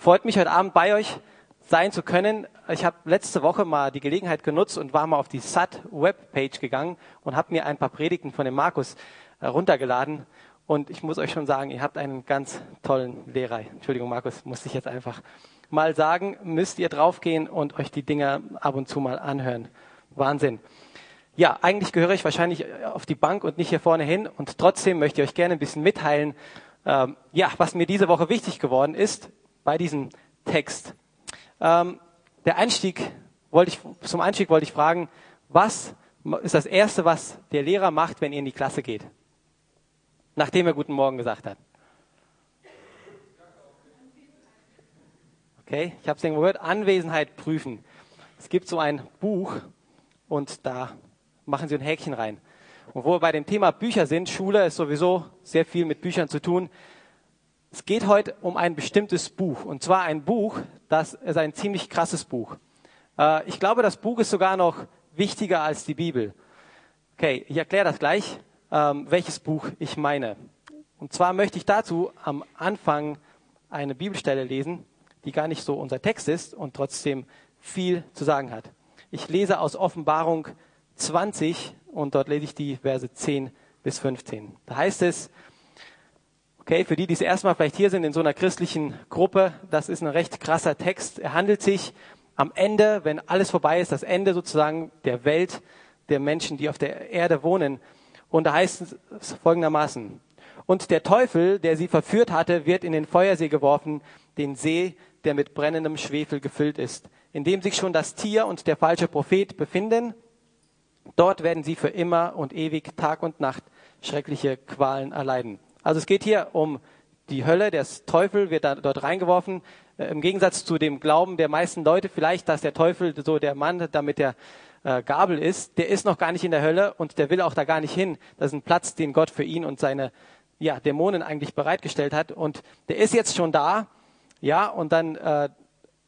Freut mich, heute Abend bei euch sein zu können. Ich habe letzte Woche mal die Gelegenheit genutzt und war mal auf die SAT Webpage gegangen und habe mir ein paar Predigten von dem Markus äh, runtergeladen. Und ich muss euch schon sagen, ihr habt einen ganz tollen Lehrer. Entschuldigung, Markus, musste ich jetzt einfach mal sagen. Müsst ihr draufgehen und euch die Dinge ab und zu mal anhören. Wahnsinn. Ja, eigentlich gehöre ich wahrscheinlich auf die Bank und nicht hier vorne hin. Und trotzdem möchte ich euch gerne ein bisschen mitteilen, ähm, ja, was mir diese Woche wichtig geworden ist bei diesem Text. Ähm, der Einstieg wollte ich, zum Einstieg wollte ich fragen, was ist das Erste, was der Lehrer macht, wenn ihr in die Klasse geht? Nachdem er Guten Morgen gesagt hat. Okay, ich habe es irgendwo gehört, Anwesenheit prüfen. Es gibt so ein Buch und da machen Sie ein Häkchen rein. Und wo wir bei dem Thema Bücher sind, Schule ist sowieso sehr viel mit Büchern zu tun. Es geht heute um ein bestimmtes Buch. Und zwar ein Buch, das ist ein ziemlich krasses Buch. Äh, ich glaube, das Buch ist sogar noch wichtiger als die Bibel. Okay, ich erkläre das gleich, ähm, welches Buch ich meine. Und zwar möchte ich dazu am Anfang eine Bibelstelle lesen, die gar nicht so unser Text ist und trotzdem viel zu sagen hat. Ich lese aus Offenbarung 20 und dort lese ich die Verse 10 bis 15. Da heißt es, Okay, für die, die das erste Mal vielleicht hier sind in so einer christlichen Gruppe, das ist ein recht krasser Text. Er handelt sich am Ende, wenn alles vorbei ist, das Ende sozusagen der Welt, der Menschen, die auf der Erde wohnen. Und da heißt es folgendermaßen. Und der Teufel, der sie verführt hatte, wird in den Feuersee geworfen, den See, der mit brennendem Schwefel gefüllt ist, in dem sich schon das Tier und der falsche Prophet befinden. Dort werden sie für immer und ewig Tag und Nacht schreckliche Qualen erleiden. Also es geht hier um die Hölle, der Teufel wird da, dort reingeworfen. Äh, Im Gegensatz zu dem Glauben der meisten Leute vielleicht, dass der Teufel so der Mann da mit der äh, Gabel ist, der ist noch gar nicht in der Hölle und der will auch da gar nicht hin. Das ist ein Platz, den Gott für ihn und seine ja, Dämonen eigentlich bereitgestellt hat. Und der ist jetzt schon da. Ja, und dann äh,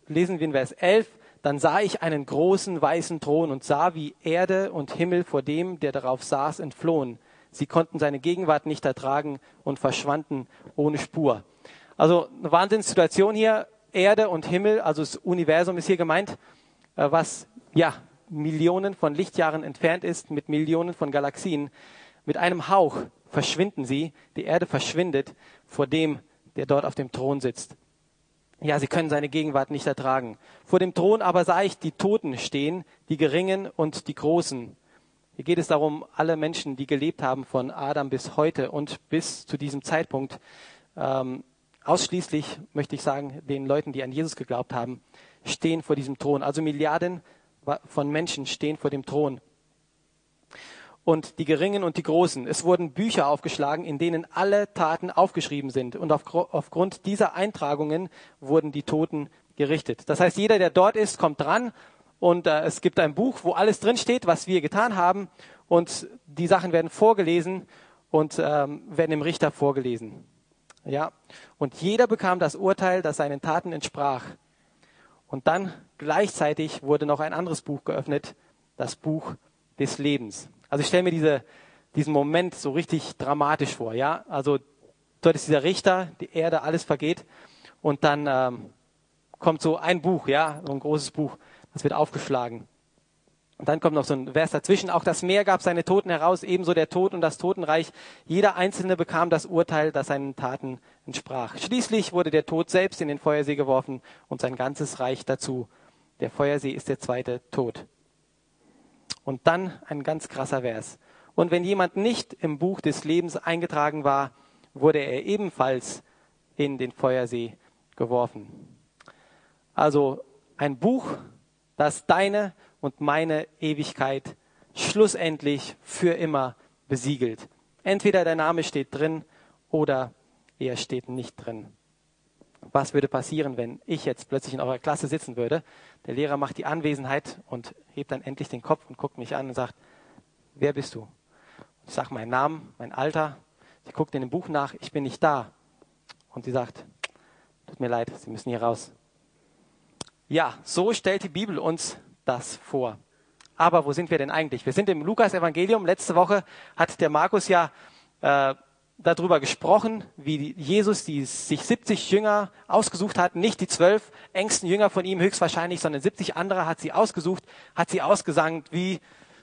lesen wir in Vers 11, dann sah ich einen großen weißen Thron und sah, wie Erde und Himmel vor dem, der darauf saß, entflohen. Sie konnten seine Gegenwart nicht ertragen und verschwanden ohne Spur. Also eine Wahnsinnssituation hier. Erde und Himmel, also das Universum ist hier gemeint, äh, was ja Millionen von Lichtjahren entfernt ist, mit Millionen von Galaxien. Mit einem Hauch verschwinden sie. Die Erde verschwindet vor dem, der dort auf dem Thron sitzt. Ja, sie können seine Gegenwart nicht ertragen. Vor dem Thron aber sah ich die Toten stehen, die Geringen und die Großen. Hier geht es darum, alle Menschen, die gelebt haben von Adam bis heute und bis zu diesem Zeitpunkt, ähm, ausschließlich, möchte ich sagen, den Leuten, die an Jesus geglaubt haben, stehen vor diesem Thron. Also Milliarden von Menschen stehen vor dem Thron. Und die Geringen und die Großen. Es wurden Bücher aufgeschlagen, in denen alle Taten aufgeschrieben sind. Und auf, aufgrund dieser Eintragungen wurden die Toten gerichtet. Das heißt, jeder, der dort ist, kommt dran und äh, es gibt ein Buch, wo alles drinsteht, was wir getan haben und die Sachen werden vorgelesen und ähm, werden dem Richter vorgelesen. Ja, und jeder bekam das Urteil, das seinen Taten entsprach. Und dann gleichzeitig wurde noch ein anderes Buch geöffnet, das Buch des Lebens. Also ich stelle mir diese, diesen Moment so richtig dramatisch vor. Ja, also dort ist dieser Richter, die Erde, alles vergeht und dann ähm, kommt so ein Buch, ja, so ein großes Buch das wird aufgeschlagen. Und dann kommt noch so ein Vers dazwischen. Auch das Meer gab seine Toten heraus, ebenso der Tod und das Totenreich. Jeder Einzelne bekam das Urteil, das seinen Taten entsprach. Schließlich wurde der Tod selbst in den Feuersee geworfen und sein ganzes Reich dazu. Der Feuersee ist der zweite Tod. Und dann ein ganz krasser Vers. Und wenn jemand nicht im Buch des Lebens eingetragen war, wurde er ebenfalls in den Feuersee geworfen. Also ein Buch, das deine und meine Ewigkeit schlussendlich für immer besiegelt. Entweder der Name steht drin oder er steht nicht drin. Was würde passieren, wenn ich jetzt plötzlich in eurer Klasse sitzen würde? Der Lehrer macht die Anwesenheit und hebt dann endlich den Kopf und guckt mich an und sagt, wer bist du? Ich sage meinen Namen, mein Alter. Sie guckt in dem Buch nach, ich bin nicht da. Und sie sagt, tut mir leid, Sie müssen hier raus. Ja, so stellt die Bibel uns das vor. Aber wo sind wir denn eigentlich? Wir sind im Lukas-Evangelium. Letzte Woche hat der Markus ja äh, darüber gesprochen, wie Jesus die sich 70 Jünger ausgesucht hat, nicht die zwölf engsten Jünger von ihm höchstwahrscheinlich, sondern 70 andere hat sie ausgesucht, hat sie ausgesandt wie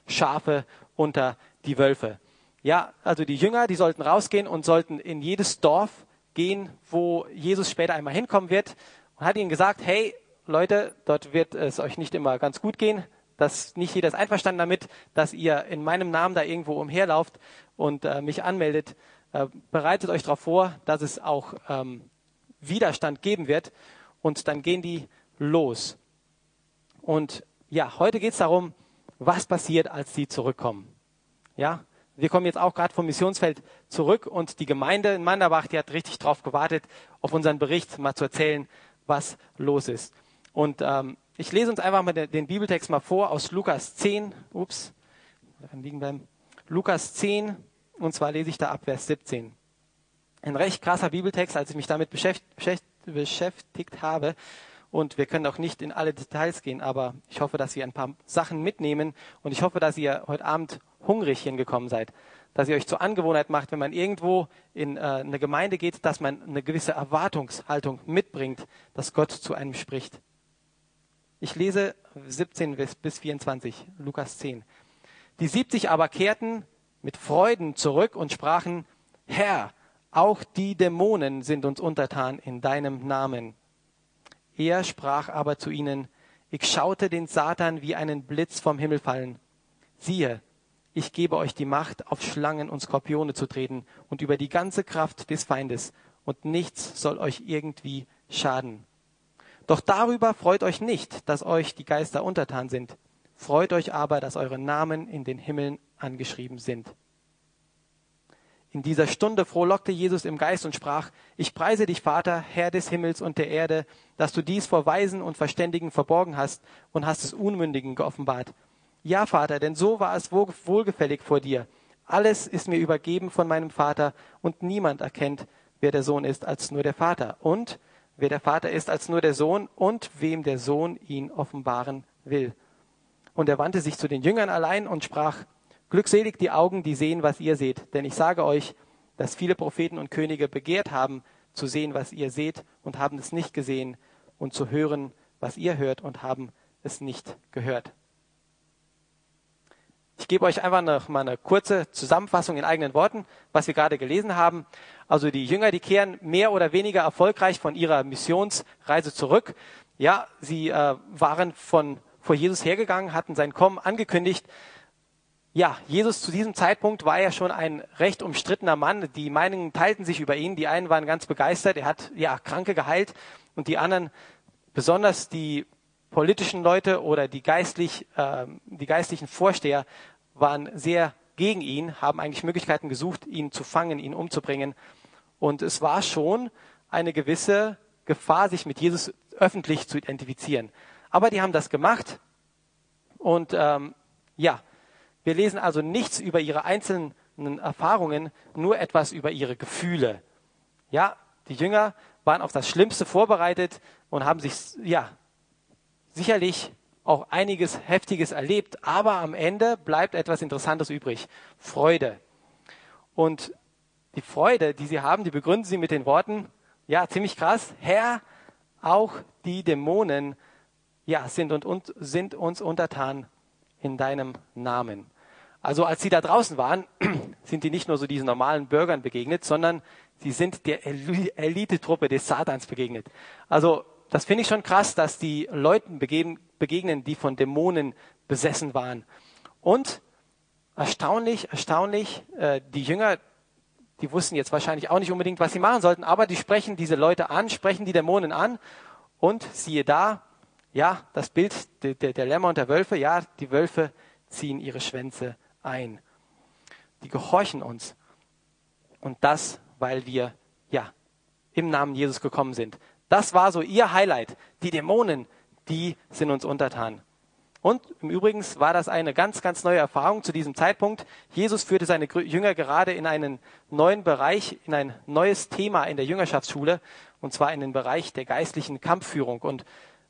Schafe unter die Wölfe. Ja, also die Jünger, die sollten rausgehen und sollten in jedes Dorf gehen, wo Jesus später einmal hinkommen wird und hat ihnen gesagt, hey Leute, dort wird es euch nicht immer ganz gut gehen, dass nicht jeder ist einverstanden damit, dass ihr in meinem Namen da irgendwo umherlauft und äh, mich anmeldet. Äh, bereitet euch darauf vor, dass es auch ähm, Widerstand geben wird. Und dann gehen die los. Und ja, heute geht es darum, was passiert, als sie zurückkommen. Ja, wir kommen jetzt auch gerade vom Missionsfeld zurück und die Gemeinde in Manderbach, die hat richtig drauf gewartet, auf unseren Bericht mal zu erzählen, was los ist. Und ähm, ich lese uns einfach mal den, Bibeltext mal vor aus Lukas 10. Ups, liegen bleiben. Lukas 10, und zwar lese ich da ab Vers 17. Ein recht krasser Bibeltext, als ich mich damit beschäftigt, beschäftigt habe. Und wir können auch nicht in alle Details gehen, aber ich hoffe, dass ihr ein paar Sachen mitnehmen und ich hoffe, dass ihr heute Abend hungrig hingekommen seid. Dass ihr euch zur Angewohnheit macht, wenn man irgendwo in äh, eine Gemeinde geht, dass man eine gewisse Erwartungshaltung mitbringt, dass Gott zu einem spricht. Ich lese 17 bis 24, Lukas 10. Die 70 aber kehrten mit Freuden zurück und sprachen, Herr, auch die Dämonen sind uns untertan in deinem Namen. Er sprach aber zu ihnen, ich schaute den Satan wie einen Blitz vom Himmel fallen. Siehe, ich gebe euch die Macht, auf Schlangen und Skorpione zu treten und über die ganze Kraft des Feindes, und nichts soll euch irgendwie schaden. Doch darüber freut euch nicht, dass euch die Geister untertan sind. Freut euch aber, dass eure Namen in den Himmeln angeschrieben sind. In dieser Stunde frohlockte Jesus im Geist und sprach, ich preise dich, Vater, Herr des Himmels und der Erde, dass du dies vor Weisen und Verständigen verborgen hast und hast es Unmündigen geoffenbart. Ja, Vater, denn so war es wohlgefällig vor dir. Alles ist mir übergeben von meinem Vater und niemand erkennt, wer der Sohn ist, als nur der Vater. Und wer der Vater ist, als nur der Sohn und wem der Sohn ihn offenbaren will. Und er wandte sich zu den Jüngern allein und sprach, Glückselig die Augen, die sehen, was ihr seht. Denn ich sage euch, dass viele Propheten und Könige begehrt haben, zu sehen, was ihr seht, und haben es nicht gesehen, und zu hören, was ihr hört, und haben es nicht gehört. Ich gebe euch einfach noch mal eine kurze Zusammenfassung in eigenen Worten, was wir gerade gelesen haben. Also die Jünger, die kehren mehr oder weniger erfolgreich von ihrer Missionsreise zurück. Ja, sie äh, waren von vor Jesus hergegangen, hatten sein Kommen angekündigt, ja, Jesus zu diesem Zeitpunkt war ja schon ein recht umstrittener Mann. Die Meinungen teilten sich über ihn. Die einen waren ganz begeistert. Er hat ja Kranke geheilt und die anderen, besonders die politischen Leute oder die geistlich, äh, die geistlichen Vorsteher, waren sehr gegen ihn, haben eigentlich Möglichkeiten gesucht, ihn zu fangen, ihn umzubringen. Und es war schon eine gewisse Gefahr, sich mit Jesus öffentlich zu identifizieren. Aber die haben das gemacht und ähm, ja, wir lesen also nichts über ihre einzelnen Erfahrungen, nur etwas über ihre Gefühle. Ja, die Jünger waren auf das Schlimmste vorbereitet und haben sich, ja, sicherlich auch einiges Heftiges erlebt, aber am Ende bleibt etwas Interessantes übrig. Freude. Und die Freude, die sie haben, die begründen sie mit den Worten, ja, ziemlich krass, Herr, auch die Dämonen, ja, sind, und, und, sind uns untertan in deinem Namen. Also als sie da draußen waren, sind die nicht nur so diesen normalen Bürgern begegnet, sondern sie sind der Elitetruppe des Satans begegnet. Also das finde ich schon krass, dass die Leuten begegnen, die von Dämonen besessen waren. Und erstaunlich, erstaunlich, äh, die Jünger, die wussten jetzt wahrscheinlich auch nicht unbedingt, was sie machen sollten, aber die sprechen diese Leute an, sprechen die Dämonen an und siehe da, ja, das Bild der, der, der Lämmer und der Wölfe, ja, die Wölfe ziehen ihre Schwänze ein. Die gehorchen uns. Und das, weil wir, ja, im Namen Jesus gekommen sind. Das war so ihr Highlight. Die Dämonen, die sind uns untertan. Und im Übrigen war das eine ganz, ganz neue Erfahrung zu diesem Zeitpunkt. Jesus führte seine Jünger gerade in einen neuen Bereich, in ein neues Thema in der Jüngerschaftsschule, und zwar in den Bereich der geistlichen Kampfführung. Und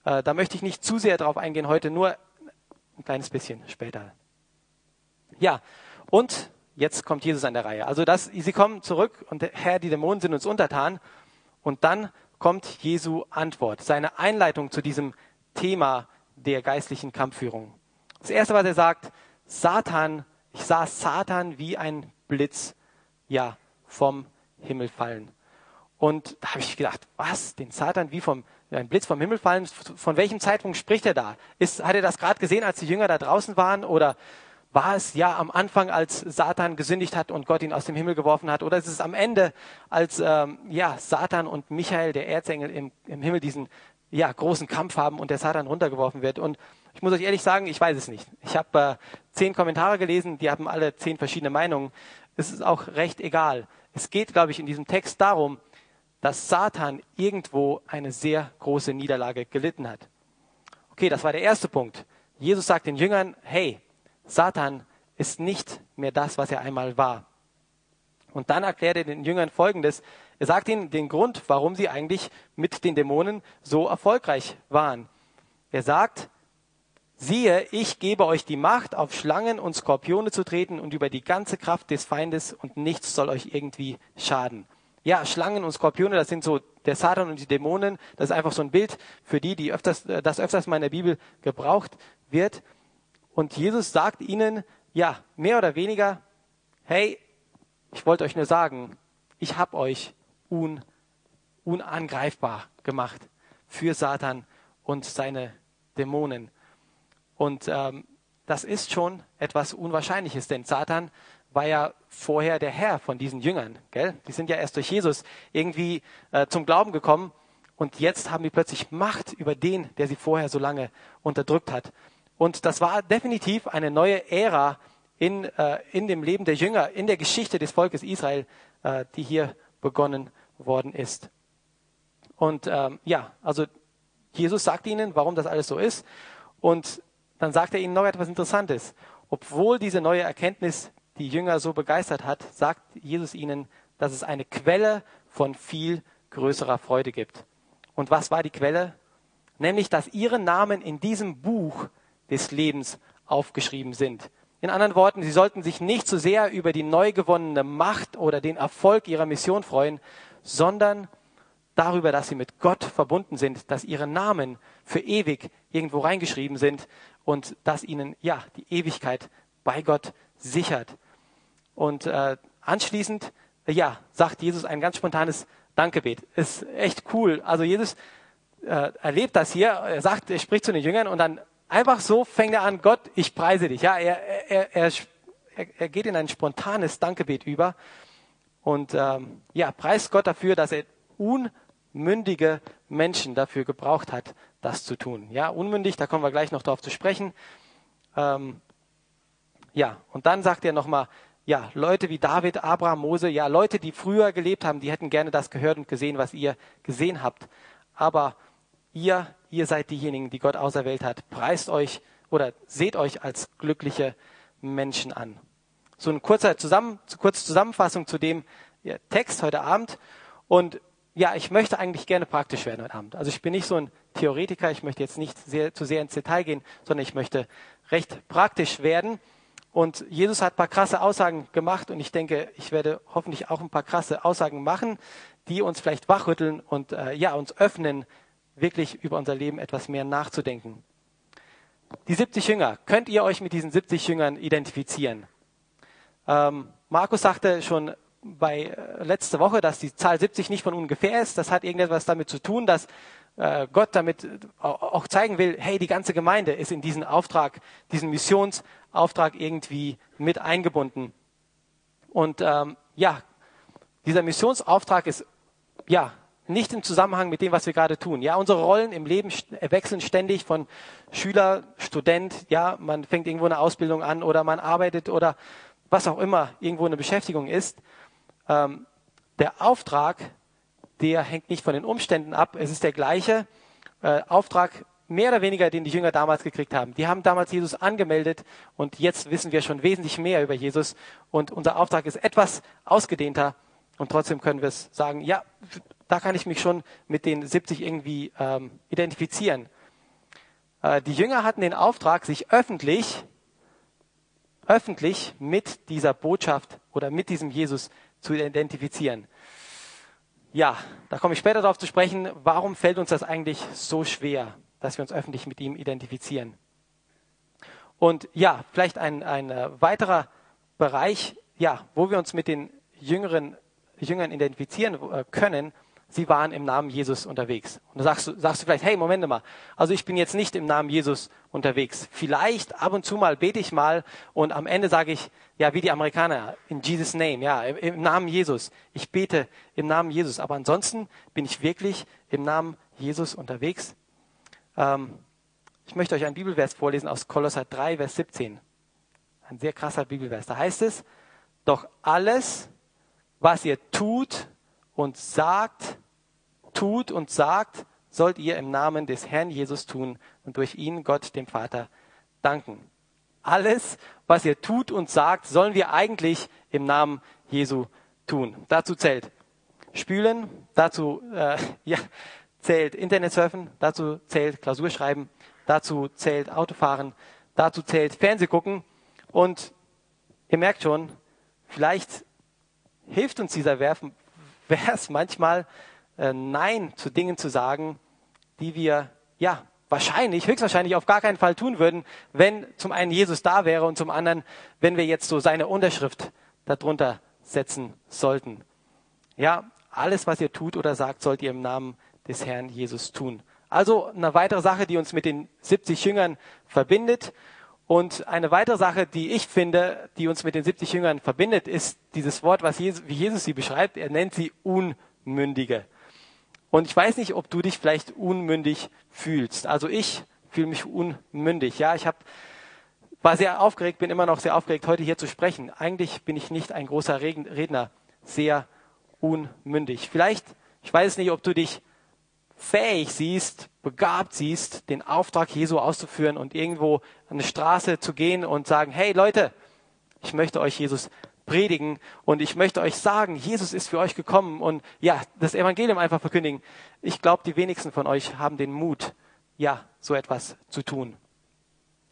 äh, da möchte ich nicht zu sehr darauf eingehen heute, nur ein kleines bisschen später. Ja, und jetzt kommt Jesus an der Reihe. Also das, sie kommen zurück und Herr, die Dämonen sind uns untertan. Und dann kommt Jesu Antwort, seine Einleitung zu diesem Thema der geistlichen Kampfführung. Das erste, was er sagt, Satan, ich sah Satan wie ein Blitz, ja, vom Himmel fallen. Und da habe ich gedacht, was? Den Satan wie vom ein Blitz vom Himmel fallen? Von welchem Zeitpunkt spricht er da? Ist, hat er das gerade gesehen, als die Jünger da draußen waren? Oder war es ja am Anfang, als Satan gesündigt hat und Gott ihn aus dem Himmel geworfen hat? Oder ist es am Ende, als ähm, ja, Satan und Michael, der Erzengel, im, im Himmel diesen ja, großen Kampf haben und der Satan runtergeworfen wird? Und ich muss euch ehrlich sagen, ich weiß es nicht. Ich habe äh, zehn Kommentare gelesen, die haben alle zehn verschiedene Meinungen. Es ist auch recht egal. Es geht, glaube ich, in diesem Text darum, dass Satan irgendwo eine sehr große Niederlage gelitten hat. Okay, das war der erste Punkt. Jesus sagt den Jüngern, hey, Satan ist nicht mehr das, was er einmal war. Und dann erklärt er den Jüngern Folgendes. Er sagt ihnen den Grund, warum sie eigentlich mit den Dämonen so erfolgreich waren. Er sagt, siehe, ich gebe euch die Macht, auf Schlangen und Skorpione zu treten und über die ganze Kraft des Feindes und nichts soll euch irgendwie schaden. Ja, Schlangen und Skorpione, das sind so der Satan und die Dämonen. Das ist einfach so ein Bild für die, die öfters, das öfters mal in der Bibel gebraucht wird. Und Jesus sagt ihnen, ja, mehr oder weniger, hey, ich wollte euch nur sagen, ich habe euch un, unangreifbar gemacht für Satan und seine Dämonen. Und ähm, das ist schon etwas Unwahrscheinliches, denn Satan war ja vorher der Herr von diesen Jüngern. Gell? Die sind ja erst durch Jesus irgendwie äh, zum Glauben gekommen und jetzt haben die plötzlich Macht über den, der sie vorher so lange unterdrückt hat. Und das war definitiv eine neue Ära in, äh, in dem Leben der Jünger, in der Geschichte des Volkes Israel, äh, die hier begonnen worden ist. Und ähm, ja, also Jesus sagt ihnen, warum das alles so ist. Und dann sagt er ihnen noch etwas Interessantes. Obwohl diese neue Erkenntnis die Jünger so begeistert hat, sagt Jesus ihnen, dass es eine Quelle von viel größerer Freude gibt. Und was war die Quelle? Nämlich, dass ihre Namen in diesem Buch des Lebens aufgeschrieben sind. In anderen Worten, sie sollten sich nicht so sehr über die neu gewonnene Macht oder den Erfolg ihrer Mission freuen, sondern darüber, dass sie mit Gott verbunden sind, dass ihre Namen für ewig irgendwo reingeschrieben sind und dass ihnen ja die Ewigkeit bei Gott sichert. Und äh, anschließend, ja, sagt Jesus ein ganz spontanes Dankgebet. Ist echt cool. Also Jesus äh, erlebt das hier. Er sagt, er spricht zu den Jüngern und dann einfach so fängt er an, Gott, ich preise dich. Ja, er, er, er, er geht in ein spontanes Dankgebet über und ähm, ja, preist Gott dafür, dass er unmündige Menschen dafür gebraucht hat, das zu tun. Ja, unmündig, da kommen wir gleich noch darauf zu sprechen. Ähm, ja, und dann sagt er nochmal, ja, Leute wie David, Abraham, Mose, ja, Leute, die früher gelebt haben, die hätten gerne das gehört und gesehen, was ihr gesehen habt. Aber ihr, ihr seid diejenigen, die Gott auserwählt hat. Preist euch oder seht euch als glückliche Menschen an. So eine kurze, Zusammen, kurze Zusammenfassung zu dem ja, Text heute Abend. Und ja, ich möchte eigentlich gerne praktisch werden heute Abend. Also ich bin nicht so ein Theoretiker, ich möchte jetzt nicht sehr, zu sehr ins Detail gehen, sondern ich möchte recht praktisch werden. Und Jesus hat ein paar krasse Aussagen gemacht und ich denke, ich werde hoffentlich auch ein paar krasse Aussagen machen, die uns vielleicht wachrütteln und äh, ja, uns öffnen, wirklich über unser Leben etwas mehr nachzudenken. Die 70 Jünger, könnt ihr euch mit diesen 70 Jüngern identifizieren? Ähm, Markus sagte schon bei äh, letzte Woche, dass die Zahl 70 nicht von ungefähr ist. Das hat irgendetwas damit zu tun, dass äh, Gott damit auch zeigen will, hey, die ganze Gemeinde ist in diesen Auftrag, diesen Missionsauftrag irgendwie mit eingebunden. Und ähm, ja, dieser Missionsauftrag ist ja nicht im Zusammenhang mit dem, was wir gerade tun. Ja, unsere Rollen im Leben wechseln ständig von Schüler, Student. Ja, man fängt irgendwo eine Ausbildung an oder man arbeitet oder was auch immer irgendwo eine Beschäftigung ist. Ähm, der Auftrag der hängt nicht von den Umständen ab. Es ist der gleiche äh, Auftrag, mehr oder weniger, den die Jünger damals gekriegt haben. Die haben damals Jesus angemeldet und jetzt wissen wir schon wesentlich mehr über Jesus und unser Auftrag ist etwas ausgedehnter und trotzdem können wir es sagen, ja, da kann ich mich schon mit den 70 irgendwie ähm, identifizieren. Äh, die Jünger hatten den Auftrag, sich öffentlich öffentlich mit dieser Botschaft oder mit diesem Jesus zu identifizieren. Ja, da komme ich später darauf zu sprechen, warum fällt uns das eigentlich so schwer, dass wir uns öffentlich mit ihm identifizieren. Und ja, vielleicht ein, ein äh, weiterer Bereich, ja, wo wir uns mit den Jüngeren, Jüngern identifizieren äh, können, sie waren im Namen Jesus unterwegs. Und da sagst du, sagst du vielleicht, hey, Moment mal, also ich bin jetzt nicht im Namen Jesus unterwegs. Vielleicht ab und zu mal bete ich mal und am Ende sage ich, ja, wie die Amerikaner, in Jesus' Name, ja, im, im Namen Jesus. Ich bete im Namen Jesus. Aber ansonsten bin ich wirklich im Namen Jesus unterwegs. Ähm, ich möchte euch einen Bibelvers vorlesen aus Kolosser 3, Vers 17. Ein sehr krasser Bibelvers. Da heißt es, doch alles, was ihr tut, und sagt, tut und sagt, sollt ihr im Namen des Herrn Jesus tun und durch ihn Gott dem Vater danken. Alles, was ihr tut und sagt, sollen wir eigentlich im Namen Jesu tun. Dazu zählt Spülen, dazu äh, ja, zählt Internetsurfen, dazu zählt Klausurschreiben, dazu zählt Autofahren, dazu zählt Fernsehgucken und ihr merkt schon, vielleicht hilft uns dieser Werfen, wäre es manchmal äh, Nein zu Dingen zu sagen, die wir ja wahrscheinlich, höchstwahrscheinlich auf gar keinen Fall tun würden, wenn zum einen Jesus da wäre und zum anderen, wenn wir jetzt so seine Unterschrift darunter setzen sollten. Ja, alles, was ihr tut oder sagt, sollt ihr im Namen des Herrn Jesus tun. Also eine weitere Sache, die uns mit den 70 Jüngern verbindet. Und eine weitere Sache, die ich finde, die uns mit den 70 Jüngern verbindet, ist dieses Wort, was Jesus, wie Jesus sie beschreibt. Er nennt sie Unmündige. Und ich weiß nicht, ob du dich vielleicht unmündig fühlst. Also ich fühle mich unmündig. Ja, ich habe war sehr aufgeregt, bin immer noch sehr aufgeregt, heute hier zu sprechen. Eigentlich bin ich nicht ein großer Redner, sehr unmündig. Vielleicht, ich weiß nicht, ob du dich fähig siehst, begabt siehst, den Auftrag Jesu auszuführen und irgendwo an eine Straße zu gehen und sagen, hey Leute, ich möchte euch Jesus predigen und ich möchte euch sagen, Jesus ist für euch gekommen und ja, das Evangelium einfach verkündigen. Ich glaube, die wenigsten von euch haben den Mut, ja, so etwas zu tun.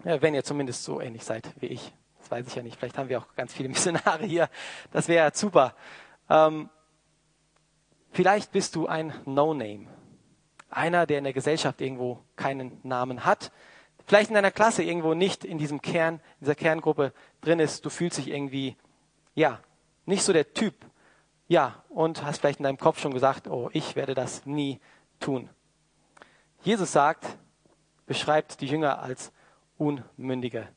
Ja, wenn ihr zumindest so ähnlich seid wie ich. Das weiß ich ja nicht. Vielleicht haben wir auch ganz viele Missionare hier. Das wäre super. Ähm, vielleicht bist du ein No-Name einer, der in der Gesellschaft irgendwo keinen Namen hat, vielleicht in deiner Klasse irgendwo nicht in diesem Kern, in dieser Kerngruppe drin ist, du fühlst dich irgendwie, ja, nicht so der Typ, ja, und hast vielleicht in deinem Kopf schon gesagt, oh, ich werde das nie tun. Jesus sagt, beschreibt die Jünger als Unmündige.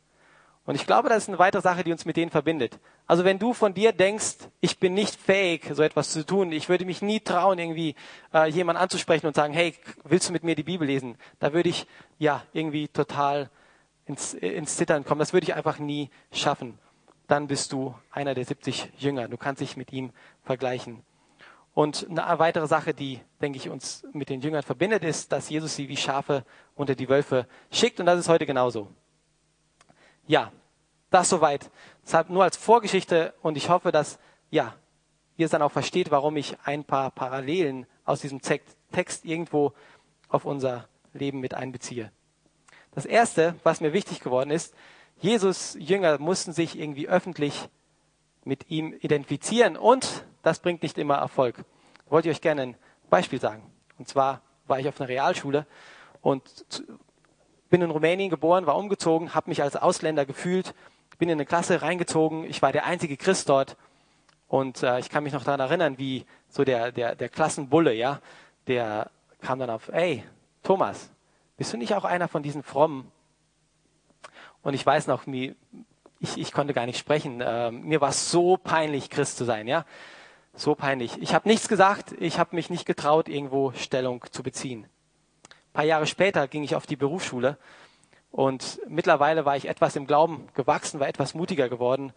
Und ich glaube, das ist eine weitere Sache, die uns mit denen verbindet. Also wenn du von dir denkst, ich bin nicht fähig, so etwas zu tun, ich würde mich nie trauen, irgendwie äh, jemanden anzusprechen und sagen, hey, willst du mit mir die Bibel lesen? Da würde ich ja irgendwie total ins, ins Zittern kommen. Das würde ich einfach nie schaffen. Dann bist du einer der 70 Jünger. Du kannst dich mit ihm vergleichen. Und eine weitere Sache, die, denke ich, uns mit den Jüngern verbindet, ist, dass Jesus sie wie Schafe unter die Wölfe schickt. Und das ist heute genauso. Ja, das soweit. Deshalb nur als Vorgeschichte und ich hoffe, dass ja, ihr es dann auch versteht, warum ich ein paar Parallelen aus diesem Text irgendwo auf unser Leben mit einbeziehe. Das erste, was mir wichtig geworden ist, Jesus Jünger mussten sich irgendwie öffentlich mit ihm identifizieren und das bringt nicht immer Erfolg. Wollte ich euch gerne ein Beispiel sagen. Und zwar war ich auf einer Realschule und bin in Rumänien geboren, war umgezogen, habe mich als Ausländer gefühlt bin in eine Klasse reingezogen. Ich war der einzige Christ dort. Und äh, ich kann mich noch daran erinnern, wie so der, der, der Klassenbulle, ja, der kam dann auf, ey, Thomas, bist du nicht auch einer von diesen Frommen? Und ich weiß noch, wie, ich, ich konnte gar nicht sprechen. Äh, mir war es so peinlich, Christ zu sein, ja. So peinlich. Ich habe nichts gesagt, ich habe mich nicht getraut, irgendwo Stellung zu beziehen. Ein paar Jahre später ging ich auf die Berufsschule und mittlerweile war ich etwas im Glauben gewachsen, war etwas mutiger geworden.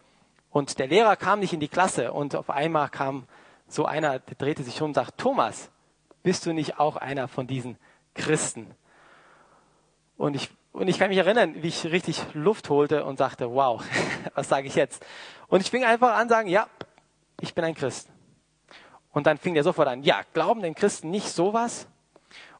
Und der Lehrer kam nicht in die Klasse und auf einmal kam so einer, der drehte sich um und sagt, Thomas, bist du nicht auch einer von diesen Christen? Und ich, und ich kann mich erinnern, wie ich richtig Luft holte und sagte, wow, was sage ich jetzt? Und ich fing einfach an sagen, ja, ich bin ein Christ. Und dann fing der sofort an, ja, glauben denn Christen nicht sowas?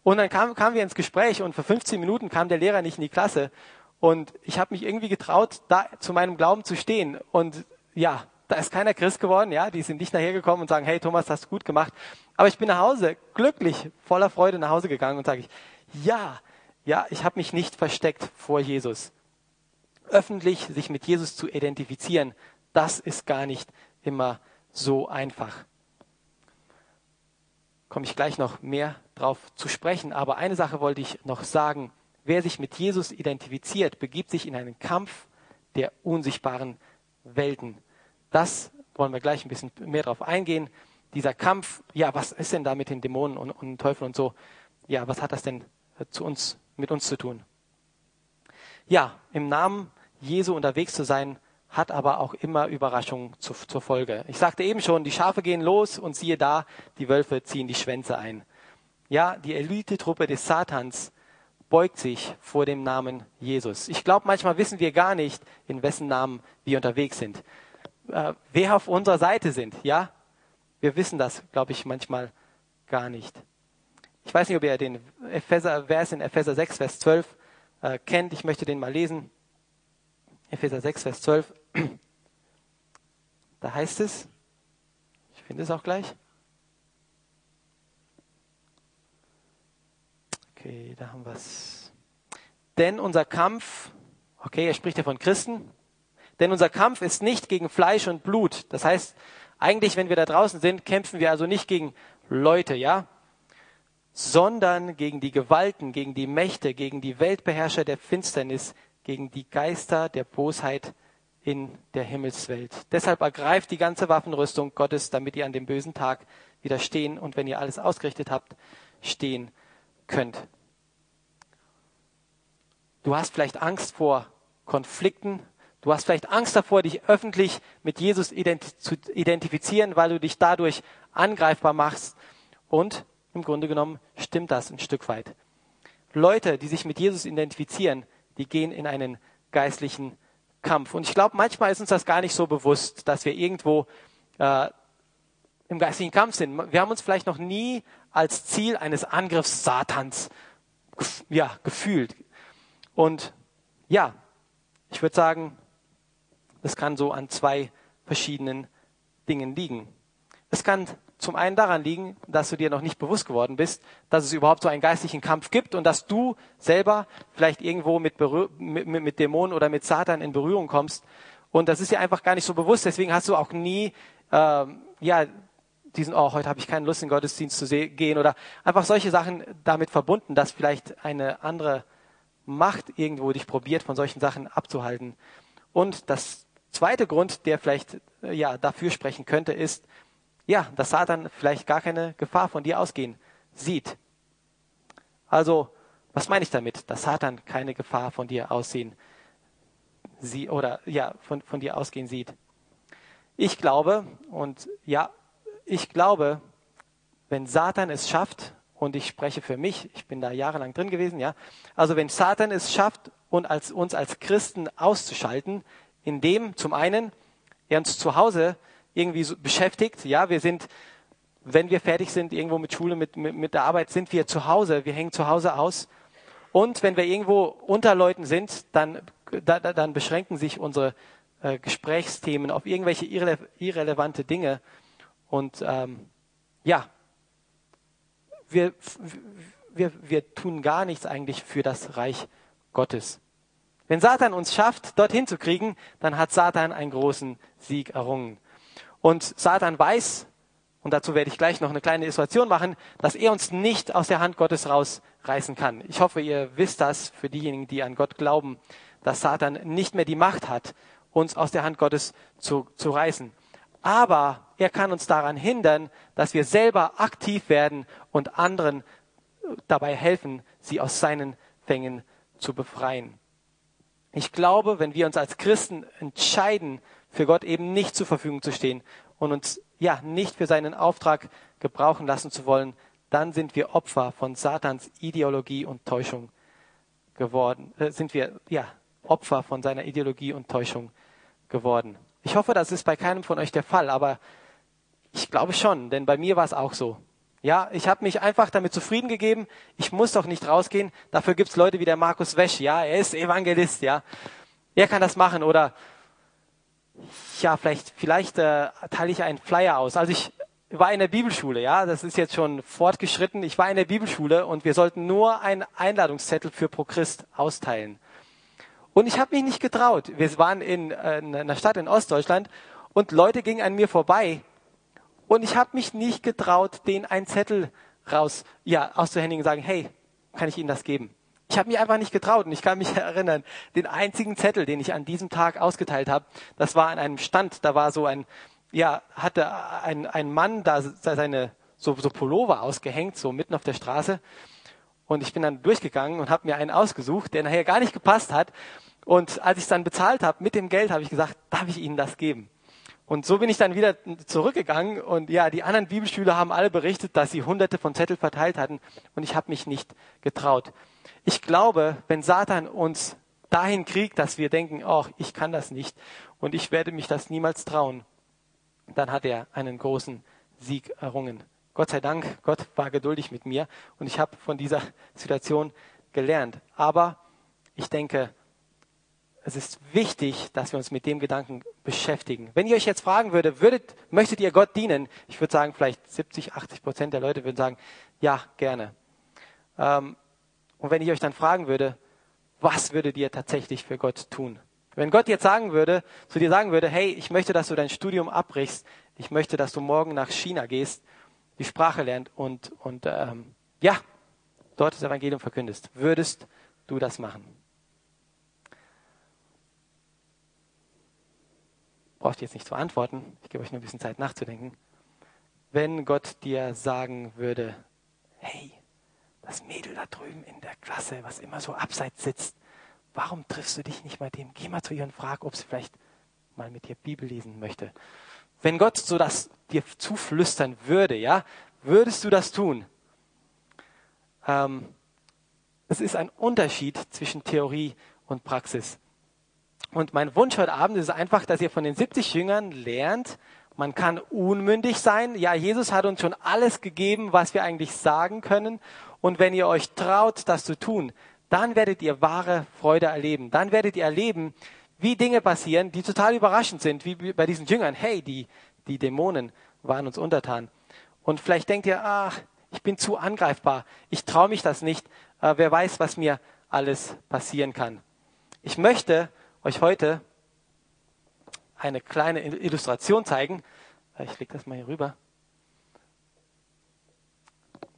Und dann kam, kamen wir ins Gespräch und für 15 Minuten kam der Lehrer nicht in die Klasse. Und ich habe mich irgendwie getraut, da zu meinem Glauben zu stehen. Und ja, da ist keiner Christ geworden, ja, die sind nicht nachhergekommen und sagen, hey Thomas, hast du gut gemacht. Aber ich bin nach Hause, glücklich, voller Freude nach Hause gegangen und sage ich, ja, ja, ich habe mich nicht versteckt vor Jesus. Öffentlich sich mit Jesus zu identifizieren, das ist gar nicht immer so einfach. Komme ich gleich noch mehr drauf zu sprechen. Aber eine Sache wollte ich noch sagen. Wer sich mit Jesus identifiziert, begibt sich in einen Kampf der unsichtbaren Welten. Das wollen wir gleich ein bisschen mehr drauf eingehen. Dieser Kampf, ja, was ist denn da mit den Dämonen und, und Teufeln und so? Ja, was hat das denn zu uns, mit uns zu tun? Ja, im Namen Jesu unterwegs zu sein, hat aber auch immer Überraschungen zu, zur Folge. Ich sagte eben schon, die Schafe gehen los und siehe da, die Wölfe ziehen die Schwänze ein. Ja, die Elitetruppe des Satans beugt sich vor dem Namen Jesus. Ich glaube, manchmal wissen wir gar nicht, in wessen Namen wir unterwegs sind. Äh, wer auf unserer Seite sind, ja? Wir wissen das, glaube ich, manchmal gar nicht. Ich weiß nicht, ob ihr den Epheser, Vers in Epheser 6, Vers 12 äh, kennt. Ich möchte den mal lesen. Epheser 6, Vers 12. Da heißt es, ich finde es auch gleich. Okay, da haben wir es. Denn unser Kampf, okay, er spricht ja von Christen, denn unser Kampf ist nicht gegen Fleisch und Blut. Das heißt, eigentlich, wenn wir da draußen sind, kämpfen wir also nicht gegen Leute, ja, sondern gegen die Gewalten, gegen die Mächte, gegen die Weltbeherrscher der Finsternis, gegen die Geister der Bosheit in der Himmelswelt. Deshalb ergreift die ganze Waffenrüstung Gottes, damit ihr an dem bösen Tag widerstehen und wenn ihr alles ausgerichtet habt, stehen könnt. Du hast vielleicht Angst vor Konflikten. Du hast vielleicht Angst davor, dich öffentlich mit Jesus ident zu identifizieren, weil du dich dadurch angreifbar machst. Und im Grunde genommen stimmt das ein Stück weit. Leute, die sich mit Jesus identifizieren, die gehen in einen geistlichen Kampf. Und ich glaube, manchmal ist uns das gar nicht so bewusst, dass wir irgendwo äh, im geistlichen Kampf sind. Wir haben uns vielleicht noch nie als Ziel eines Angriffs Satans ja, gefühlt. Und ja, ich würde sagen, das kann so an zwei verschiedenen Dingen liegen. Es kann zum einen daran liegen, dass du dir noch nicht bewusst geworden bist, dass es überhaupt so einen geistlichen Kampf gibt und dass du selber vielleicht irgendwo mit, mit, mit Dämonen oder mit Satan in Berührung kommst. Und das ist dir einfach gar nicht so bewusst. Deswegen hast du auch nie ähm, ja, diesen, oh, heute habe ich keine Lust, in den Gottesdienst zu gehen oder einfach solche Sachen damit verbunden, dass vielleicht eine andere Macht irgendwo dich probiert, von solchen Sachen abzuhalten. Und das zweite Grund, der vielleicht äh, ja dafür sprechen könnte, ist, ja, dass Satan vielleicht gar keine Gefahr von dir ausgehen sieht. Also, was meine ich damit? Dass Satan keine Gefahr von dir aussehen sie oder ja von, von dir ausgehen sieht. Ich glaube und ja, ich glaube, wenn Satan es schafft, und ich spreche für mich, ich bin da jahrelang drin gewesen, ja, also wenn Satan es schafft, und als, uns als Christen auszuschalten, indem zum einen er uns zu Hause irgendwie so beschäftigt, ja, wir sind, wenn wir fertig sind, irgendwo mit Schule, mit, mit, mit der Arbeit, sind wir zu Hause, wir hängen zu Hause aus. Und wenn wir irgendwo unter Leuten sind, dann, da, dann beschränken sich unsere äh, Gesprächsthemen auf irgendwelche irre, irrelevante Dinge. Und ähm, ja, wir, wir, wir tun gar nichts eigentlich für das Reich Gottes. Wenn Satan uns schafft, dorthin zu kriegen, dann hat Satan einen großen Sieg errungen. Und Satan weiß, und dazu werde ich gleich noch eine kleine Illustration machen, dass er uns nicht aus der Hand Gottes rausreißen kann. Ich hoffe, ihr wisst das für diejenigen, die an Gott glauben, dass Satan nicht mehr die Macht hat, uns aus der Hand Gottes zu, zu reißen aber er kann uns daran hindern, dass wir selber aktiv werden und anderen dabei helfen, sie aus seinen Fängen zu befreien. Ich glaube, wenn wir uns als Christen entscheiden, für Gott eben nicht zur Verfügung zu stehen und uns ja nicht für seinen Auftrag gebrauchen lassen zu wollen, dann sind wir Opfer von Satans Ideologie und Täuschung geworden. Äh, sind wir ja Opfer von seiner Ideologie und Täuschung geworden. Ich hoffe, das ist bei keinem von euch der Fall, aber ich glaube schon, denn bei mir war es auch so. Ja, ich habe mich einfach damit zufrieden gegeben. Ich muss doch nicht rausgehen. Dafür gibt's Leute wie der Markus Wesch. Ja, er ist Evangelist. Ja, er kann das machen. Oder ja, vielleicht, vielleicht äh, teile ich einen Flyer aus. Also ich war in der Bibelschule. Ja, das ist jetzt schon fortgeschritten. Ich war in der Bibelschule und wir sollten nur einen Einladungszettel für Pro Christ austeilen. Und ich habe mich nicht getraut. Wir waren in, äh, in einer Stadt in Ostdeutschland und Leute gingen an mir vorbei und ich habe mich nicht getraut, denen einen Zettel raus, ja, auszuhändigen und sagen, hey, kann ich Ihnen das geben? Ich habe mich einfach nicht getraut und ich kann mich erinnern, den einzigen Zettel, den ich an diesem Tag ausgeteilt habe, das war an einem Stand, da war so ein, ja, hatte ein, ein Mann da seine so, so Pullover ausgehängt, so mitten auf der Straße. Und ich bin dann durchgegangen und habe mir einen ausgesucht, der nachher gar nicht gepasst hat. Und als ich es dann bezahlt habe mit dem Geld, habe ich gesagt, darf ich Ihnen das geben? Und so bin ich dann wieder zurückgegangen und ja, die anderen Bibelschüler haben alle berichtet, dass sie hunderte von Zettel verteilt hatten und ich habe mich nicht getraut. Ich glaube, wenn Satan uns dahin kriegt, dass wir denken, oh, ich kann das nicht und ich werde mich das niemals trauen, dann hat er einen großen Sieg errungen. Gott sei Dank, Gott war geduldig mit mir und ich habe von dieser Situation gelernt. Aber ich denke, es ist wichtig, dass wir uns mit dem Gedanken beschäftigen. Wenn ihr euch jetzt fragen würdet, würdet, möchtet ihr Gott dienen? Ich würde sagen, vielleicht 70, 80 Prozent der Leute würden sagen, ja, gerne. Ähm, und wenn ich euch dann fragen würde, was würdet ihr tatsächlich für Gott tun? Wenn Gott jetzt sagen würde, zu dir sagen würde, hey, ich möchte, dass du dein Studium abbrichst, ich möchte, dass du morgen nach China gehst, die Sprache lernt und, und ähm, ja, dort das Evangelium verkündest, würdest du das machen? braucht ihr jetzt nicht zu antworten, ich gebe euch nur ein bisschen Zeit nachzudenken. Wenn Gott dir sagen würde, hey, das Mädel da drüben in der Klasse, was immer so abseits sitzt, warum triffst du dich nicht mit dem? Geh mal zu ihr und frag, ob sie vielleicht mal mit dir Bibel lesen möchte. Wenn Gott so das dir zuflüstern würde, ja, würdest du das tun? Ähm, es ist ein Unterschied zwischen Theorie und Praxis. Und mein Wunsch heute Abend ist einfach, dass ihr von den 70 Jüngern lernt, man kann unmündig sein. Ja, Jesus hat uns schon alles gegeben, was wir eigentlich sagen können. Und wenn ihr euch traut, das zu tun, dann werdet ihr wahre Freude erleben. Dann werdet ihr erleben, wie Dinge passieren, die total überraschend sind, wie bei diesen Jüngern. Hey, die, die Dämonen waren uns untertan. Und vielleicht denkt ihr, ach, ich bin zu angreifbar. Ich traue mich das nicht. Äh, wer weiß, was mir alles passieren kann. Ich möchte euch heute eine kleine Illustration zeigen. Ich lege das mal hier rüber.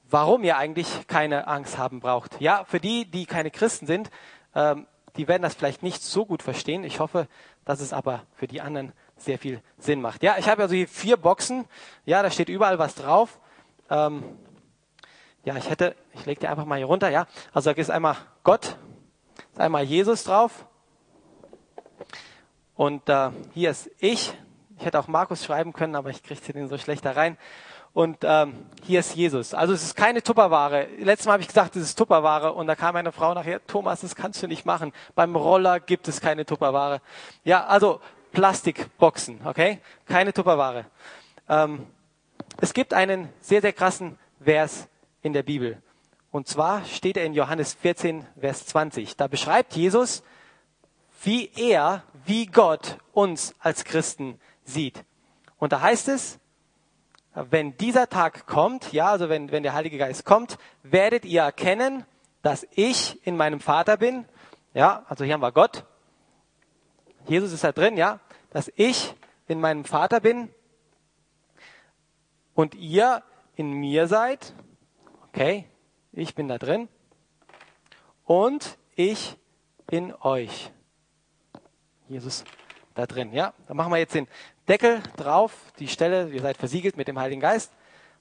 Warum ihr eigentlich keine Angst haben braucht. Ja, für die, die keine Christen sind, ähm, die werden das vielleicht nicht so gut verstehen. Ich hoffe, dass es aber für die anderen sehr viel Sinn macht. Ja, ich habe also hier vier Boxen. Ja, da steht überall was drauf. Ähm, ja, ich hätte, ich lege die einfach mal hier runter. Ja, also da ist einmal Gott, ist einmal Jesus drauf und äh, hier ist ich. Ich hätte auch Markus schreiben können, aber ich kriege den so schlecht da rein. Und ähm, hier ist Jesus. Also es ist keine Tupperware. Letztes Mal habe ich gesagt, es ist Tupperware. Und da kam eine Frau nachher, Thomas, das kannst du nicht machen. Beim Roller gibt es keine Tupperware. Ja, also Plastikboxen, okay? Keine Tupperware. Ähm, es gibt einen sehr, sehr krassen Vers in der Bibel. Und zwar steht er in Johannes 14, Vers 20. Da beschreibt Jesus, wie er, wie Gott uns als Christen sieht. Und da heißt es, wenn dieser Tag kommt, ja, also wenn, wenn der Heilige Geist kommt, werdet ihr erkennen, dass ich in meinem Vater bin. Ja, also hier haben wir Gott. Jesus ist da drin, ja, dass ich in meinem Vater bin und ihr in mir seid. Okay, ich bin da drin und ich in euch. Jesus da drin. Ja, dann machen wir jetzt den Deckel drauf, die Stelle, ihr seid versiegelt mit dem Heiligen Geist.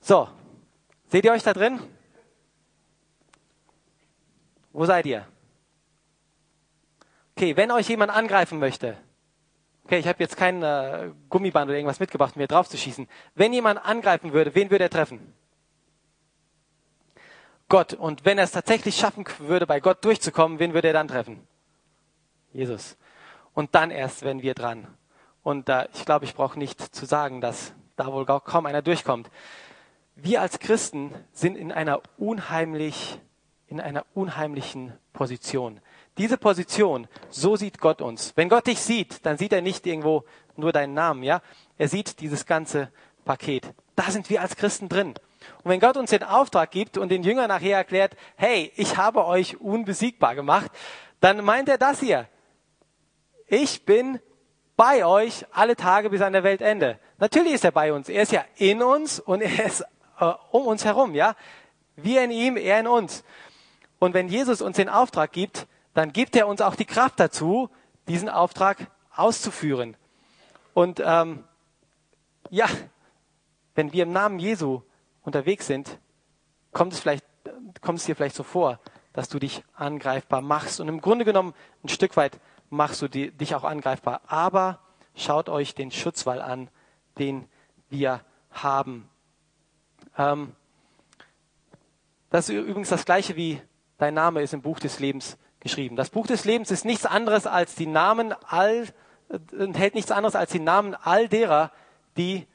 So, seht ihr euch da drin? Wo seid ihr? Okay, wenn euch jemand angreifen möchte, okay, ich habe jetzt kein äh, Gummiband oder irgendwas mitgebracht, um mir drauf zu schießen. Wenn jemand angreifen würde, wen würde er treffen? Gott. Und wenn er es tatsächlich schaffen würde, bei Gott durchzukommen, wen würde er dann treffen? Jesus und dann erst werden wir dran. Und äh, ich glaube, ich brauche nicht zu sagen, dass da wohl kaum einer durchkommt. wir als Christen sind in einer unheimlich, in einer unheimlichen Position. Diese Position, so sieht Gott uns. Wenn Gott dich sieht, dann sieht er nicht irgendwo nur deinen Namen, ja? Er sieht dieses ganze Paket. Da sind wir als Christen drin. Und wenn Gott uns den Auftrag gibt und den Jüngern nachher erklärt, hey, ich habe euch unbesiegbar gemacht, dann meint er das hier. Ich bin bei euch alle Tage bis an der Weltende. Natürlich ist er bei uns. Er ist ja in uns und er ist äh, um uns herum, ja? Wir in ihm, er in uns. Und wenn Jesus uns den Auftrag gibt, dann gibt er uns auch die Kraft dazu, diesen Auftrag auszuführen. Und ähm, ja, wenn wir im Namen Jesu unterwegs sind, kommt es vielleicht, kommt es dir vielleicht so vor, dass du dich angreifbar machst. Und im Grunde genommen ein Stück weit machst du die, dich auch angreifbar. Aber schaut euch den Schutzwall an, den wir haben. Ähm, das ist übrigens das gleiche wie dein Name ist im Buch des Lebens geschrieben. Das Buch des Lebens ist nichts anderes als die Namen all, äh, enthält nichts anderes als die Namen all derer, die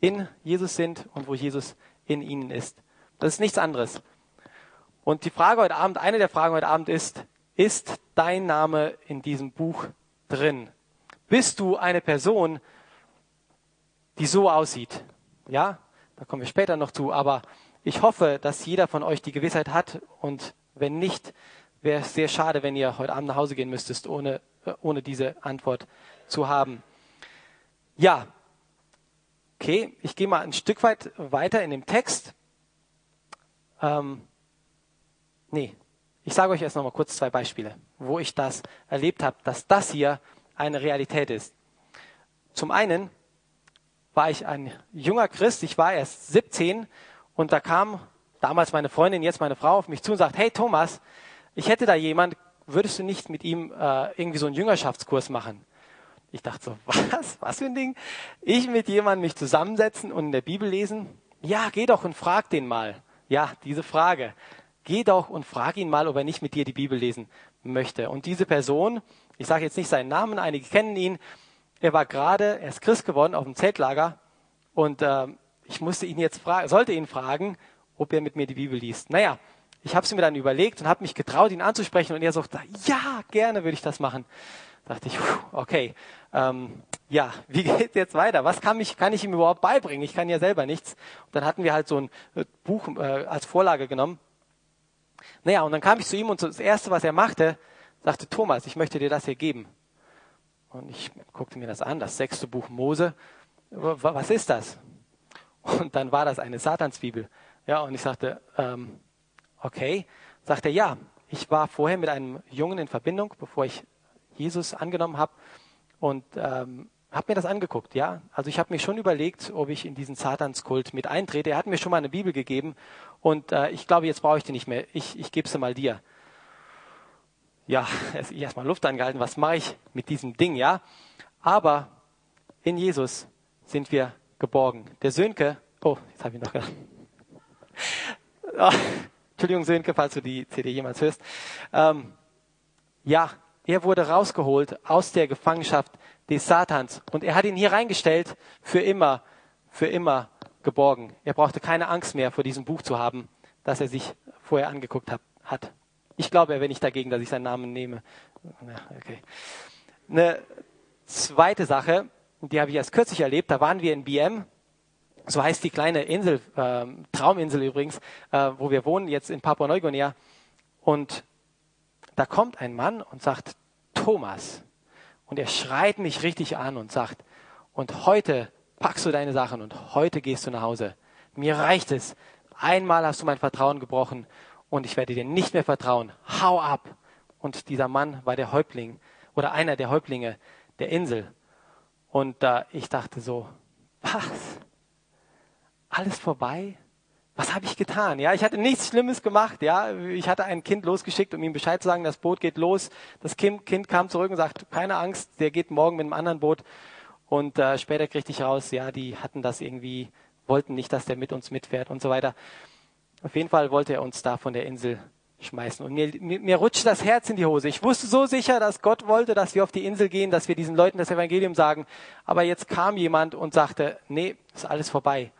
in Jesus sind und wo Jesus in ihnen ist. Das ist nichts anderes. Und die Frage heute Abend, eine der Fragen heute Abend ist, ist dein Name in diesem Buch drin? Bist du eine Person, die so aussieht? Ja, da kommen wir später noch zu, aber ich hoffe, dass jeder von euch die Gewissheit hat und wenn nicht, wäre es sehr schade, wenn ihr heute Abend nach Hause gehen müsstest, ohne, äh, ohne diese Antwort zu haben. Ja, okay, ich gehe mal ein Stück weit weiter in dem Text. Ähm, nee, ich sage euch erst noch mal kurz zwei Beispiele, wo ich das erlebt habe, dass das hier eine Realität ist. Zum einen war ich ein junger Christ, ich war erst 17 und da kam damals meine Freundin, jetzt meine Frau auf mich zu und sagt, hey Thomas, ich hätte da jemand, würdest du nicht mit ihm äh, irgendwie so einen Jüngerschaftskurs machen? Ich dachte so, was? Was für ein Ding? Ich mit jemandem mich zusammensetzen und in der Bibel lesen? Ja, geh doch und frag den mal. Ja, diese Frage. Geh doch und frag ihn mal, ob er nicht mit dir die Bibel lesen möchte. Und diese Person, ich sage jetzt nicht seinen Namen, einige kennen ihn, er war gerade, er ist Christ geworden auf dem Zeltlager und äh, ich musste ihn jetzt fragen, sollte ihn fragen, ob er mit mir die Bibel liest. Naja, ich habe es mir dann überlegt und habe mich getraut, ihn anzusprechen und er sagte, ja, gerne würde ich das machen. Da dachte ich, okay, ähm, ja, wie geht es jetzt weiter? Was kann, mich, kann ich ihm überhaupt beibringen? Ich kann ja selber nichts. Und dann hatten wir halt so ein äh, Buch äh, als Vorlage genommen. Naja, und dann kam ich zu ihm und das Erste, was er machte, sagte, Thomas, ich möchte dir das hier geben. Und ich guckte mir das an, das sechste Buch Mose. Was ist das? Und dann war das eine Satansbibel. Ja, und ich sagte, ähm, okay. Sagt er, ja, ich war vorher mit einem Jungen in Verbindung, bevor ich Jesus angenommen habe und ähm, habe mir das angeguckt. Ja, also ich habe mir schon überlegt, ob ich in diesen Satanskult mit eintrete. Er hat mir schon mal eine Bibel gegeben und äh, ich glaube, jetzt brauche ich die nicht mehr. Ich, ich gebe sie mal dir. Ja, erstmal Luft angehalten. Was mache ich mit diesem Ding? Ja, aber in Jesus sind wir geborgen. Der Sönke, oh, jetzt habe ich noch gedacht. Oh, Entschuldigung, Sönke, falls du die CD jemals hörst. Ähm, ja, er wurde rausgeholt aus der Gefangenschaft des Satans und er hat ihn hier reingestellt, für immer, für immer geborgen. Er brauchte keine Angst mehr vor diesem Buch zu haben, das er sich vorher angeguckt hat. Ich glaube, er wäre nicht dagegen, dass ich seinen Namen nehme. Okay. Eine zweite Sache, die habe ich erst kürzlich erlebt, da waren wir in BM, so heißt die kleine Insel, äh, Trauminsel übrigens, äh, wo wir wohnen, jetzt in Papua-Neuguinea. Und da kommt ein Mann und sagt, Thomas. Und er schreit mich richtig an und sagt, und heute packst du deine Sachen und heute gehst du nach Hause. Mir reicht es. Einmal hast du mein Vertrauen gebrochen und ich werde dir nicht mehr vertrauen. Hau ab. Und dieser Mann war der Häuptling oder einer der Häuptlinge der Insel. Und äh, ich dachte so, was? Alles vorbei? Was habe ich getan? Ja, ich hatte nichts Schlimmes gemacht. Ja, ich hatte ein Kind losgeschickt, um ihm Bescheid zu sagen, das Boot geht los. Das Kind, kam zurück und sagt, keine Angst, der geht morgen mit einem anderen Boot. Und äh, später kriegte ich raus, ja, die hatten das irgendwie, wollten nicht, dass der mit uns mitfährt und so weiter. Auf jeden Fall wollte er uns da von der Insel schmeißen. Und mir, mir, mir rutscht das Herz in die Hose. Ich wusste so sicher, dass Gott wollte, dass wir auf die Insel gehen, dass wir diesen Leuten das Evangelium sagen. Aber jetzt kam jemand und sagte, nee, ist alles vorbei.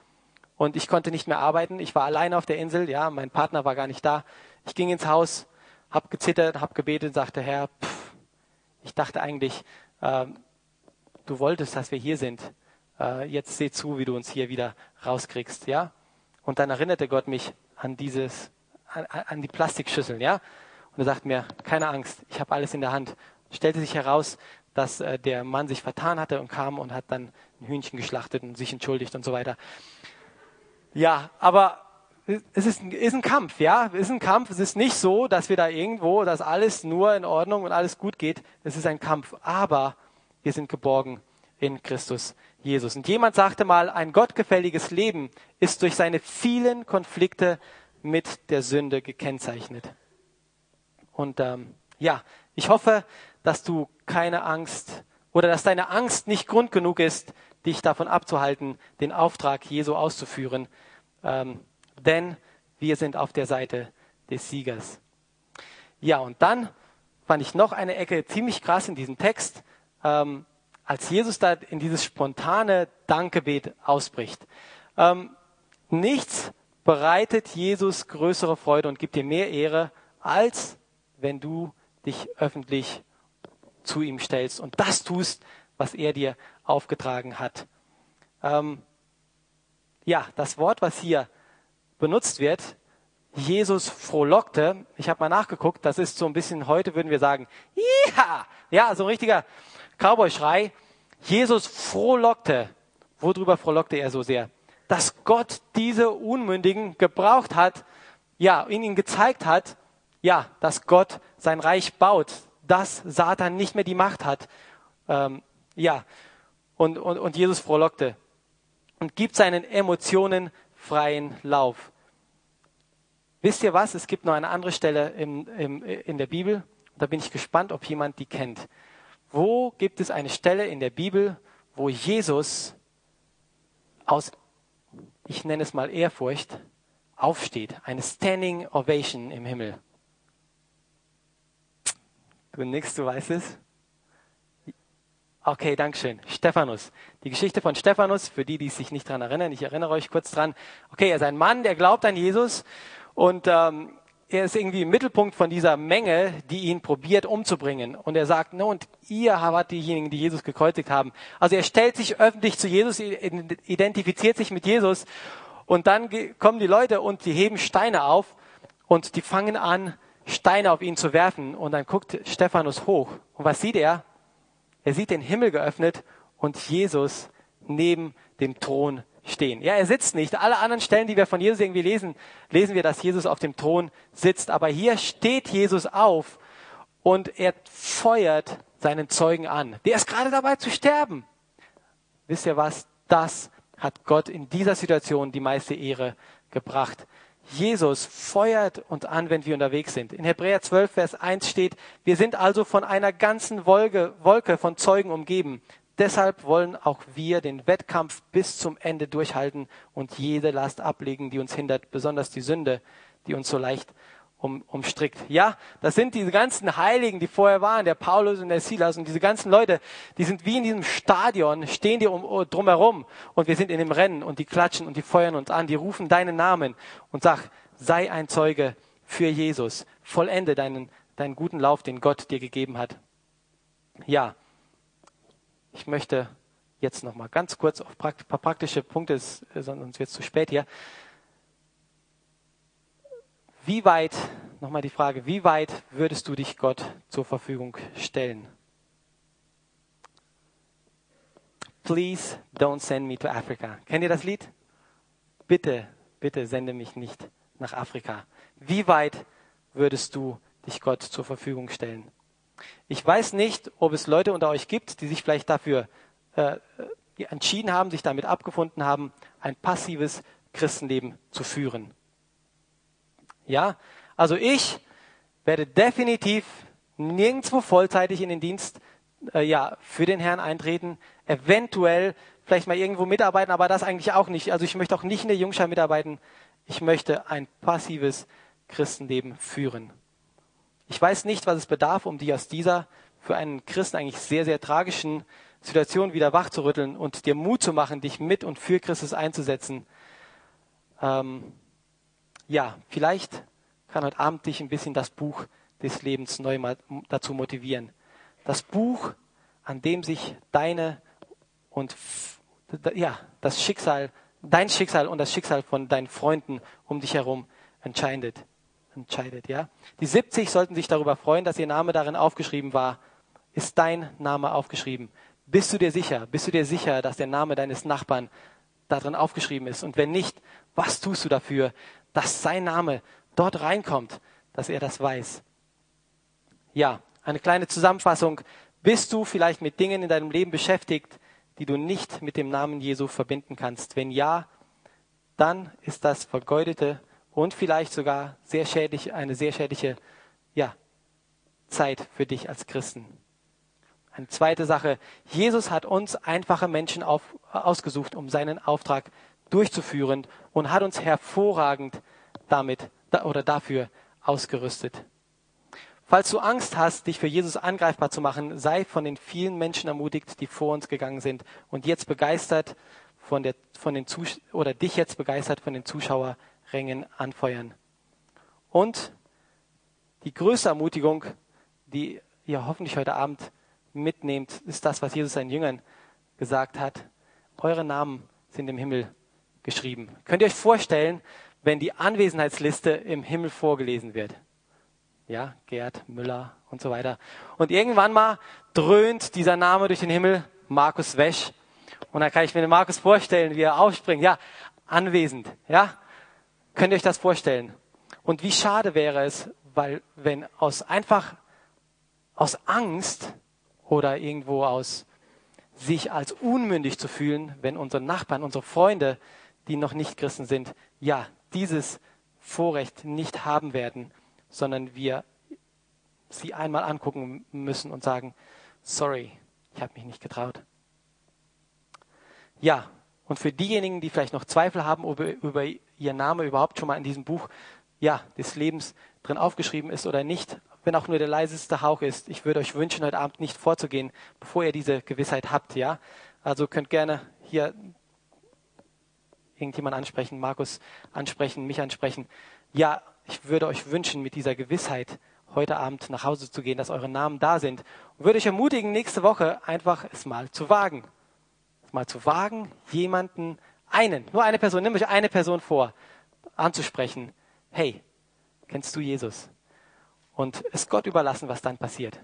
und ich konnte nicht mehr arbeiten. Ich war alleine auf der Insel, ja, mein Partner war gar nicht da. Ich ging ins Haus, habe gezittert, habe gebetet, sagte Herr, pff, ich dachte eigentlich, äh, du wolltest, dass wir hier sind. Äh, jetzt seh zu, wie du uns hier wieder rauskriegst, ja. Und dann erinnerte Gott mich an dieses, an, an die Plastikschüsseln, ja. Und er sagt mir, keine Angst, ich habe alles in der Hand. Stellte sich heraus, dass äh, der Mann sich vertan hatte und kam und hat dann ein Hühnchen geschlachtet und sich entschuldigt und so weiter. Ja, aber es ist, ist ein Kampf, ja, es ist ein Kampf. Es ist nicht so, dass wir da irgendwo, dass alles nur in Ordnung und alles gut geht. Es ist ein Kampf, aber wir sind geborgen in Christus Jesus. Und jemand sagte mal, ein gottgefälliges Leben ist durch seine vielen Konflikte mit der Sünde gekennzeichnet. Und ähm, ja, ich hoffe, dass du keine Angst oder dass deine Angst nicht Grund genug ist, dich davon abzuhalten, den Auftrag Jesu auszuführen. Ähm, denn wir sind auf der Seite des Siegers. Ja, und dann fand ich noch eine Ecke ziemlich krass in diesem Text, ähm, als Jesus da in dieses spontane Dankgebet ausbricht. Ähm, nichts bereitet Jesus größere Freude und gibt dir mehr Ehre, als wenn du dich öffentlich zu ihm stellst und das tust, was er dir aufgetragen hat. Ähm, ja, das Wort, was hier benutzt wird, Jesus frohlockte, ich habe mal nachgeguckt, das ist so ein bisschen, heute würden wir sagen, ja, ja, so ein richtiger Cowboy-Schrei. Jesus frohlockte. Worüber frohlockte er so sehr? Dass Gott diese Unmündigen gebraucht hat, ja, ihnen gezeigt hat, ja, dass Gott sein Reich baut, dass Satan nicht mehr die Macht hat. Ähm, ja, und, und, und Jesus frohlockte und gibt seinen Emotionen freien Lauf. Wisst ihr was? Es gibt noch eine andere Stelle im, im, in der Bibel. Da bin ich gespannt, ob jemand die kennt. Wo gibt es eine Stelle in der Bibel, wo Jesus aus, ich nenne es mal Ehrfurcht, aufsteht? Eine Standing Ovation im Himmel. Du nix, du weißt es. Okay, Dankeschön. Stephanus. Die Geschichte von Stephanus, für die, die sich nicht dran erinnern, ich erinnere euch kurz dran. Okay, er ist ein Mann, der glaubt an Jesus und ähm, er ist irgendwie im Mittelpunkt von dieser Menge, die ihn probiert umzubringen. Und er sagt, no, und ihr wart diejenigen, die Jesus gekreuzigt haben. Also er stellt sich öffentlich zu Jesus, identifiziert sich mit Jesus und dann kommen die Leute und die heben Steine auf und die fangen an, Steine auf ihn zu werfen. Und dann guckt Stephanus hoch. Und was sieht er? Er sieht den Himmel geöffnet und Jesus neben dem Thron stehen. Ja, er sitzt nicht. Alle anderen Stellen, die wir von Jesus irgendwie lesen, lesen wir, dass Jesus auf dem Thron sitzt. Aber hier steht Jesus auf und er feuert seinen Zeugen an. Der ist gerade dabei zu sterben. Wisst ihr was? Das hat Gott in dieser Situation die meiste Ehre gebracht. Jesus feuert uns an, wenn wir unterwegs sind. In Hebräer 12, Vers 1 steht, wir sind also von einer ganzen Wolke, Wolke von Zeugen umgeben. Deshalb wollen auch wir den Wettkampf bis zum Ende durchhalten und jede Last ablegen, die uns hindert, besonders die Sünde, die uns so leicht um, umstrickt. Ja, das sind diese ganzen Heiligen, die vorher waren, der Paulus und der Silas und diese ganzen Leute, die sind wie in diesem Stadion, stehen die um, oh, drumherum und wir sind in dem Rennen und die klatschen und die feuern uns an, die rufen deinen Namen und sag, sei ein Zeuge für Jesus, vollende deinen, deinen guten Lauf, den Gott dir gegeben hat. Ja, möchte jetzt noch mal ganz kurz auf ein paar praktische Punkte, sonst wird es zu spät hier. Wie weit, nochmal die Frage, wie weit würdest du dich Gott zur Verfügung stellen? Please don't send me to Africa. Kennt ihr das Lied? Bitte, bitte sende mich nicht nach Afrika. Wie weit würdest du dich Gott zur Verfügung stellen? Ich weiß nicht, ob es Leute unter euch gibt, die sich vielleicht dafür äh, entschieden haben, sich damit abgefunden haben, ein passives Christenleben zu führen. Ja, also ich werde definitiv nirgendwo vollzeitig in den Dienst äh, ja, für den Herrn eintreten, eventuell vielleicht mal irgendwo mitarbeiten, aber das eigentlich auch nicht. Also ich möchte auch nicht in der Jungschar mitarbeiten. Ich möchte ein passives Christenleben führen. Ich weiß nicht, was es bedarf, um die aus dieser für einen Christen eigentlich sehr, sehr tragischen Situation wieder wachzurütteln und dir Mut zu machen, dich mit und für Christus einzusetzen. ähm, ja, vielleicht kann heute Abend dich ein bisschen das Buch des Lebens neu dazu motivieren. Das Buch, an dem sich deine und ja, das Schicksal, dein Schicksal und das Schicksal von deinen Freunden um dich herum entscheidet. Entscheidet ja? Die 70 sollten sich darüber freuen, dass ihr Name darin aufgeschrieben war. Ist dein Name aufgeschrieben? Bist du dir sicher? Bist du dir sicher, dass der Name deines Nachbarn darin aufgeschrieben ist? Und wenn nicht, was tust du dafür, dass sein Name dort reinkommt, dass er das weiß? Ja, eine kleine Zusammenfassung. Bist du vielleicht mit Dingen in deinem Leben beschäftigt, die du nicht mit dem Namen Jesu verbinden kannst? Wenn ja, dann ist das vergeudete und vielleicht sogar sehr schädlich, eine sehr schädliche ja, Zeit für dich als Christen. Eine zweite Sache. Jesus hat uns einfache Menschen auf, ausgesucht, um seinen Auftrag durchzuführen und hat uns hervorragend damit oder dafür ausgerüstet. Falls du Angst hast, dich für Jesus angreifbar zu machen, sei von den vielen Menschen ermutigt, die vor uns gegangen sind und jetzt begeistert von, der, von den Zus oder dich jetzt begeistert von den Zuschauerrängen anfeuern. Und die größte Ermutigung, die ihr hoffentlich heute Abend mitnehmt, ist das, was Jesus seinen Jüngern gesagt hat. Eure Namen sind im Himmel geschrieben. Könnt ihr euch vorstellen, wenn die Anwesenheitsliste im Himmel vorgelesen wird? ja, Gerd Müller und so weiter. Und irgendwann mal dröhnt dieser Name durch den Himmel, Markus Wesch. Und dann kann ich mir den Markus vorstellen, wie er aufspringt. Ja, anwesend, ja. Könnt ihr euch das vorstellen? Und wie schade wäre es, weil wenn aus einfach aus Angst oder irgendwo aus sich als unmündig zu fühlen, wenn unsere Nachbarn, unsere Freunde, die noch nicht Christen sind, ja, dieses Vorrecht nicht haben werden, sondern wir sie einmal angucken müssen und sagen, sorry, ich habe mich nicht getraut. Ja, und für diejenigen, die vielleicht noch Zweifel haben, ob über ihr Name überhaupt schon mal in diesem Buch ja, des Lebens drin aufgeschrieben ist oder nicht, wenn auch nur der leiseste Hauch ist, ich würde euch wünschen, heute Abend nicht vorzugehen, bevor ihr diese Gewissheit habt, ja. Also könnt gerne hier irgendjemand ansprechen, Markus ansprechen, mich ansprechen. Ja, ich würde euch wünschen, mit dieser Gewissheit heute Abend nach Hause zu gehen, dass eure Namen da sind. Und würde euch ermutigen, nächste Woche einfach es mal zu wagen. Es mal zu wagen, jemanden, einen, nur eine Person, nimm euch eine Person vor, anzusprechen. Hey, kennst du Jesus? Und es Gott überlassen, was dann passiert.